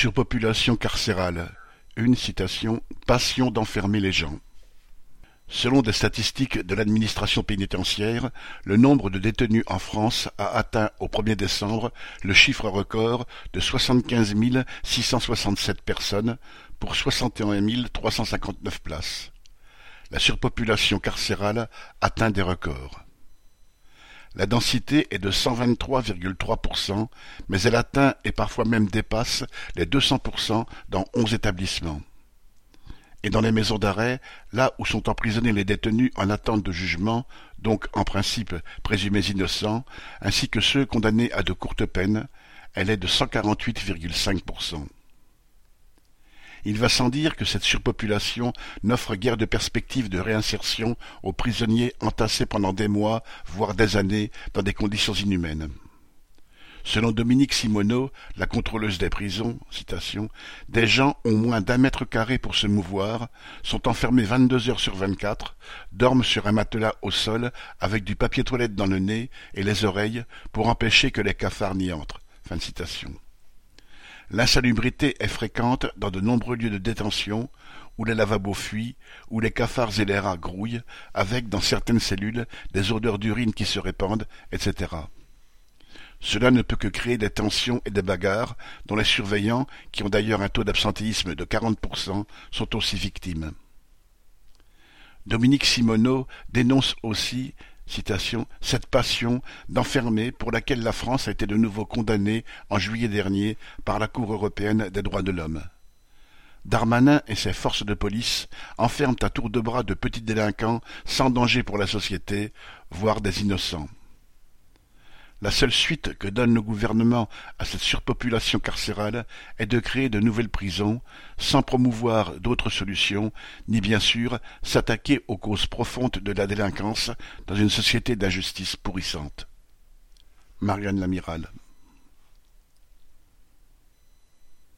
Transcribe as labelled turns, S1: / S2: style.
S1: Surpopulation carcérale, une citation Passion d'enfermer les gens. Selon des statistiques de l'administration pénitentiaire, le nombre de détenus en France a atteint au 1er décembre le chiffre record de 75 667 personnes pour 61 359 places. La surpopulation carcérale atteint des records. La densité est de 123,3%, mais elle atteint et parfois même dépasse les 200% dans onze établissements et dans les maisons d'arrêt, là où sont emprisonnés les détenus en attente de jugement, donc en principe présumés innocents, ainsi que ceux condamnés à de courtes peines, elle est de 148,5%. Il va sans dire que cette surpopulation n'offre guère de perspective de réinsertion aux prisonniers entassés pendant des mois, voire des années, dans des conditions inhumaines. Selon Dominique Simoneau, la contrôleuse des prisons, des gens ont moins d'un mètre carré pour se mouvoir, sont enfermés vingt-deux heures sur vingt-quatre, dorment sur un matelas au sol avec du papier toilette dans le nez et les oreilles pour empêcher que les cafards n'y entrent. L'insalubrité est fréquente dans de nombreux lieux de détention, où les lavabos fuient, où les cafards et les rats grouillent, avec, dans certaines cellules, des odeurs d'urine qui se répandent, etc. Cela ne peut que créer des tensions et des bagarres dont les surveillants, qui ont d'ailleurs un taux d'absentéisme de 40%, sont aussi victimes. Dominique Simoneau dénonce aussi cette passion d'enfermer pour laquelle la France a été de nouveau condamnée en juillet dernier par la Cour européenne des droits de l'homme. Darmanin et ses forces de police enferment à tour de bras de petits délinquants sans danger pour la société, voire des innocents. La seule suite que donne le gouvernement à cette surpopulation carcérale est de créer de nouvelles prisons, sans promouvoir d'autres solutions, ni bien sûr s'attaquer aux causes profondes de la délinquance dans une société d'injustice pourrissante. Marianne Lamiral